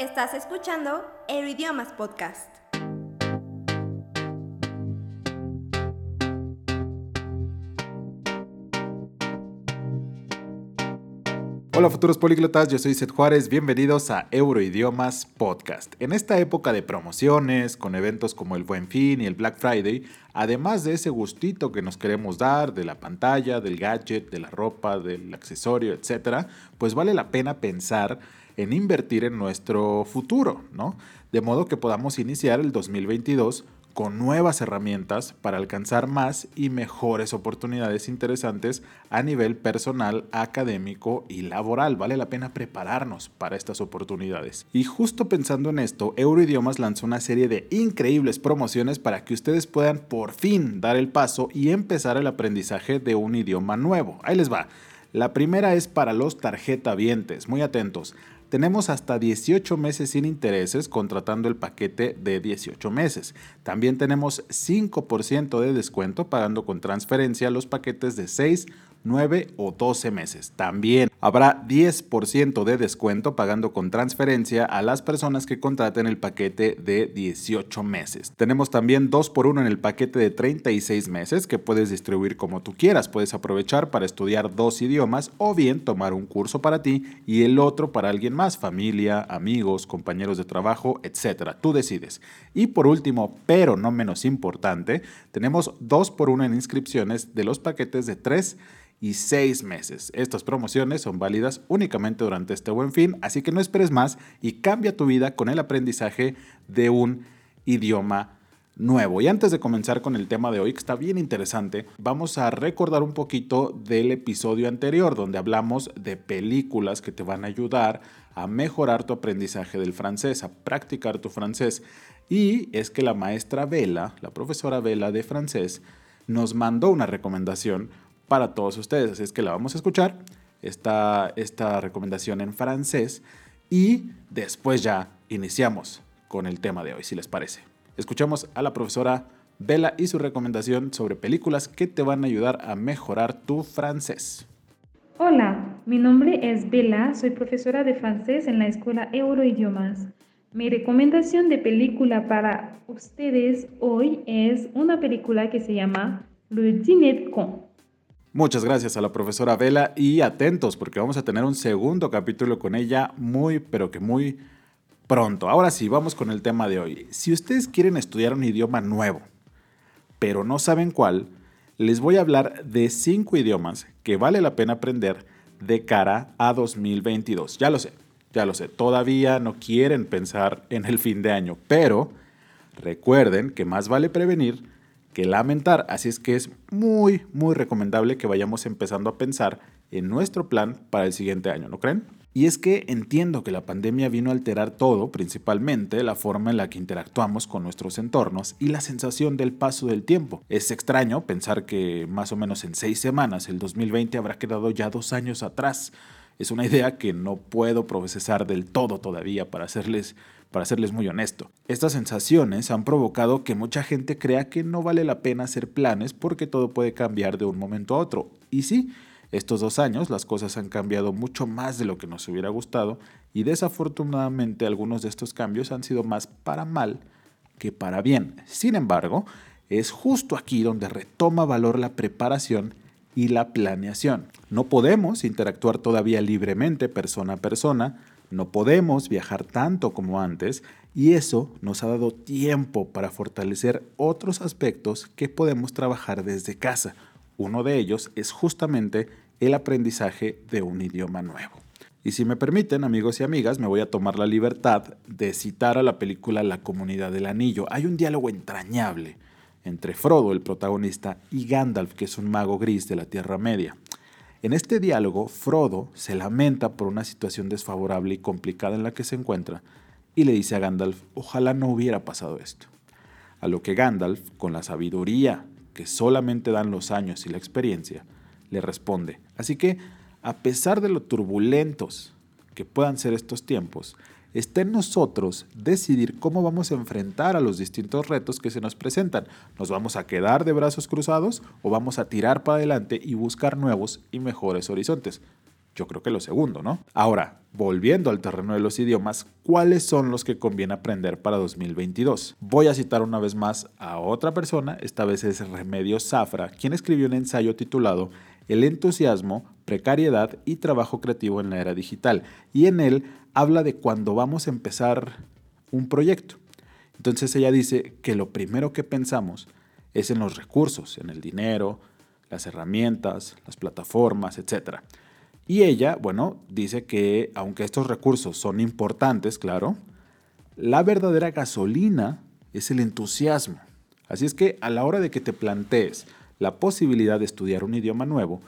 Estás escuchando Euroidiomas Podcast. Hola futuros políglotas, yo soy Seth Juárez, bienvenidos a Euroidiomas Podcast. En esta época de promociones, con eventos como el Buen Fin y el Black Friday, además de ese gustito que nos queremos dar de la pantalla, del gadget, de la ropa, del accesorio, etc., pues vale la pena pensar en invertir en nuestro futuro, ¿no? De modo que podamos iniciar el 2022 con nuevas herramientas para alcanzar más y mejores oportunidades interesantes a nivel personal, académico y laboral. Vale la pena prepararnos para estas oportunidades. Y justo pensando en esto, Euroidiomas lanzó una serie de increíbles promociones para que ustedes puedan por fin dar el paso y empezar el aprendizaje de un idioma nuevo. Ahí les va. La primera es para los tarjetavientes. Muy atentos. Tenemos hasta 18 meses sin intereses contratando el paquete de 18 meses. También tenemos 5% de descuento pagando con transferencia los paquetes de 6, 9 o 12 meses. También habrá 10% de descuento pagando con transferencia a las personas que contraten el paquete de 18 meses. Tenemos también 2 por 1 en el paquete de 36 meses que puedes distribuir como tú quieras. Puedes aprovechar para estudiar dos idiomas o bien tomar un curso para ti y el otro para alguien más, familia, amigos, compañeros de trabajo, etc. Tú decides. Y por último, pero no menos importante, tenemos 2 por 1 en inscripciones de los paquetes de 3 y seis meses. Estas promociones son válidas únicamente durante este buen fin, así que no esperes más y cambia tu vida con el aprendizaje de un idioma nuevo. Y antes de comenzar con el tema de hoy, que está bien interesante, vamos a recordar un poquito del episodio anterior, donde hablamos de películas que te van a ayudar a mejorar tu aprendizaje del francés, a practicar tu francés. Y es que la maestra Vela, la profesora Vela de francés, nos mandó una recomendación para todos ustedes. Así es que la vamos a escuchar, esta, esta recomendación en francés, y después ya iniciamos con el tema de hoy, si les parece. Escuchamos a la profesora Bella y su recomendación sobre películas que te van a ayudar a mejorar tu francés. Hola, mi nombre es Bella, soy profesora de francés en la escuela Euroidiomas. Mi recomendación de película para ustedes hoy es una película que se llama Le Dîner Con. Muchas gracias a la profesora Vela y atentos porque vamos a tener un segundo capítulo con ella muy, pero que muy pronto. Ahora sí, vamos con el tema de hoy. Si ustedes quieren estudiar un idioma nuevo, pero no saben cuál, les voy a hablar de cinco idiomas que vale la pena aprender de cara a 2022. Ya lo sé, ya lo sé, todavía no quieren pensar en el fin de año, pero recuerden que más vale prevenir que lamentar. Así es que es muy, muy recomendable que vayamos empezando a pensar en nuestro plan para el siguiente año, ¿no creen? Y es que entiendo que la pandemia vino a alterar todo, principalmente la forma en la que interactuamos con nuestros entornos y la sensación del paso del tiempo. Es extraño pensar que más o menos en seis semanas el 2020 habrá quedado ya dos años atrás. Es una idea que no puedo procesar del todo todavía para hacerles para serles muy honesto. Estas sensaciones han provocado que mucha gente crea que no vale la pena hacer planes porque todo puede cambiar de un momento a otro. Y sí, estos dos años las cosas han cambiado mucho más de lo que nos hubiera gustado y desafortunadamente algunos de estos cambios han sido más para mal que para bien. Sin embargo, es justo aquí donde retoma valor la preparación y la planeación. No podemos interactuar todavía libremente persona a persona, no podemos viajar tanto como antes y eso nos ha dado tiempo para fortalecer otros aspectos que podemos trabajar desde casa. Uno de ellos es justamente el aprendizaje de un idioma nuevo. Y si me permiten, amigos y amigas, me voy a tomar la libertad de citar a la película La Comunidad del Anillo. Hay un diálogo entrañable entre Frodo, el protagonista, y Gandalf, que es un mago gris de la Tierra Media. En este diálogo, Frodo se lamenta por una situación desfavorable y complicada en la que se encuentra y le dice a Gandalf, ojalá no hubiera pasado esto. A lo que Gandalf, con la sabiduría que solamente dan los años y la experiencia, le responde, así que, a pesar de lo turbulentos que puedan ser estos tiempos, Está en nosotros decidir cómo vamos a enfrentar a los distintos retos que se nos presentan. ¿Nos vamos a quedar de brazos cruzados o vamos a tirar para adelante y buscar nuevos y mejores horizontes? yo creo que lo segundo, ¿no? Ahora, volviendo al terreno de los idiomas, ¿cuáles son los que conviene aprender para 2022? Voy a citar una vez más a otra persona, esta vez es Remedios Zafra, quien escribió un ensayo titulado El entusiasmo, precariedad y trabajo creativo en la era digital. Y en él habla de cuando vamos a empezar un proyecto. Entonces ella dice que lo primero que pensamos es en los recursos, en el dinero, las herramientas, las plataformas, etc. Y ella, bueno, dice que aunque estos recursos son importantes, claro, la verdadera gasolina es el entusiasmo. Así es que a la hora de que te plantees la posibilidad de estudiar un idioma nuevo,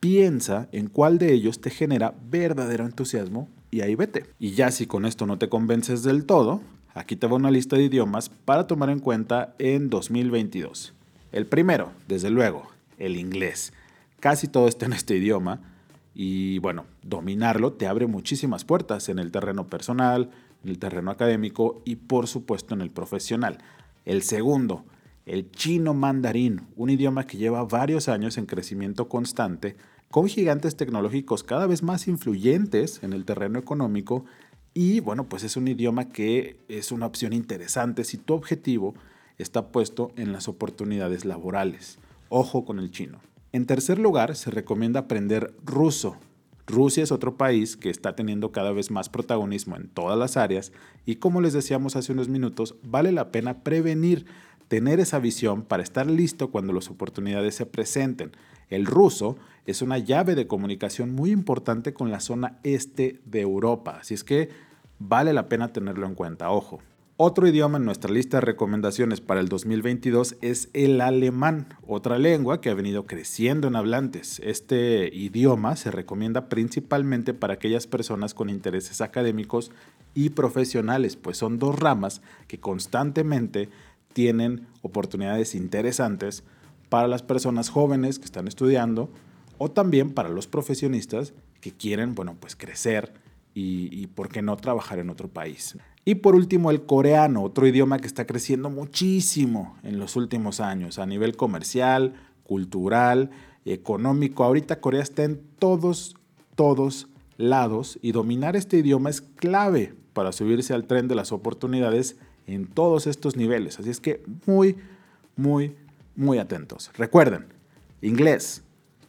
piensa en cuál de ellos te genera verdadero entusiasmo y ahí vete. Y ya si con esto no te convences del todo, aquí te va una lista de idiomas para tomar en cuenta en 2022. El primero, desde luego, el inglés. Casi todo está en este idioma y bueno, dominarlo te abre muchísimas puertas en el terreno personal, en el terreno académico y por supuesto en el profesional. El segundo, el chino mandarín, un idioma que lleva varios años en crecimiento constante, con gigantes tecnológicos cada vez más influyentes en el terreno económico y bueno, pues es un idioma que es una opción interesante si tu objetivo está puesto en las oportunidades laborales. Ojo con el chino. En tercer lugar, se recomienda aprender ruso. Rusia es otro país que está teniendo cada vez más protagonismo en todas las áreas y como les decíamos hace unos minutos, vale la pena prevenir, tener esa visión para estar listo cuando las oportunidades se presenten. El ruso es una llave de comunicación muy importante con la zona este de Europa, así es que vale la pena tenerlo en cuenta, ojo. Otro idioma en nuestra lista de recomendaciones para el 2022 es el alemán, otra lengua que ha venido creciendo en hablantes. Este idioma se recomienda principalmente para aquellas personas con intereses académicos y profesionales, pues son dos ramas que constantemente tienen oportunidades interesantes para las personas jóvenes que están estudiando o también para los profesionistas que quieren, bueno, pues crecer y, y por qué no trabajar en otro país. Y por último, el coreano, otro idioma que está creciendo muchísimo en los últimos años a nivel comercial, cultural, económico. Ahorita Corea está en todos, todos lados y dominar este idioma es clave para subirse al tren de las oportunidades en todos estos niveles. Así es que muy, muy, muy atentos. Recuerden, inglés,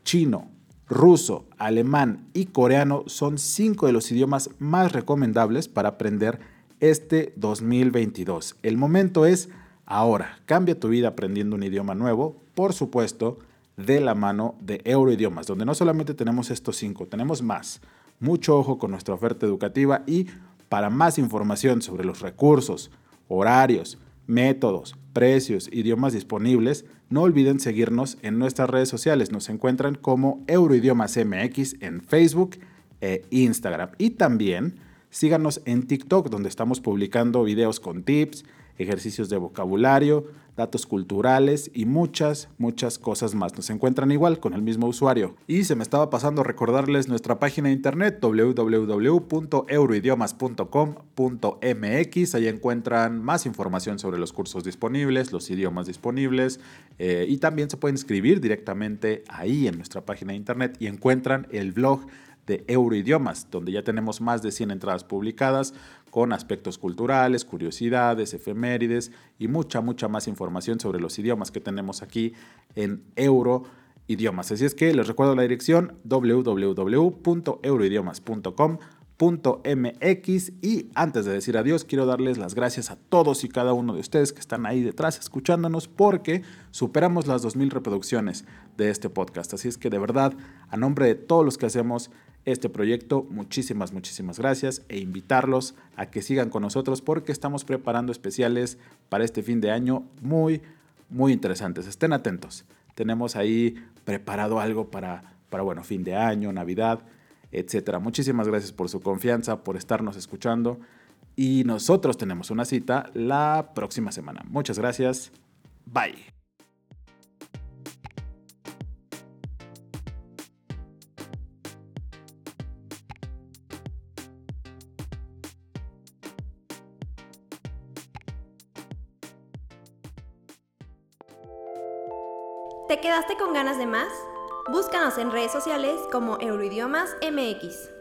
chino, ruso, alemán y coreano son cinco de los idiomas más recomendables para aprender este 2022. El momento es ahora. Cambia tu vida aprendiendo un idioma nuevo, por supuesto, de la mano de Euroidiomas, donde no solamente tenemos estos cinco, tenemos más. Mucho ojo con nuestra oferta educativa y para más información sobre los recursos, horarios, métodos, precios, idiomas disponibles, no olviden seguirnos en nuestras redes sociales. Nos encuentran como Euroidiomas MX en Facebook e Instagram. Y también Síganos en TikTok, donde estamos publicando videos con tips, ejercicios de vocabulario, datos culturales y muchas, muchas cosas más. Nos encuentran igual con el mismo usuario. Y se me estaba pasando recordarles nuestra página de internet www.euroidiomas.com.mx. Ahí encuentran más información sobre los cursos disponibles, los idiomas disponibles eh, y también se pueden inscribir directamente ahí en nuestra página de internet y encuentran el blog de Euroidiomas, donde ya tenemos más de 100 entradas publicadas con aspectos culturales, curiosidades, efemérides y mucha, mucha más información sobre los idiomas que tenemos aquí en Euroidiomas. Así es que les recuerdo la dirección www.euroidiomas.com .mx y antes de decir adiós quiero darles las gracias a todos y cada uno de ustedes que están ahí detrás escuchándonos porque superamos las 2000 reproducciones de este podcast. Así es que de verdad, a nombre de todos los que hacemos este proyecto. Muchísimas, muchísimas gracias e invitarlos a que sigan con nosotros porque estamos preparando especiales para este fin de año muy, muy interesantes. Estén atentos. Tenemos ahí preparado algo para, para bueno, fin de año, Navidad, etcétera. Muchísimas gracias por su confianza, por estarnos escuchando y nosotros tenemos una cita la próxima semana. Muchas gracias. Bye. ¿Te quedaste con ganas de más? Búscanos en redes sociales como Euroidiomas MX.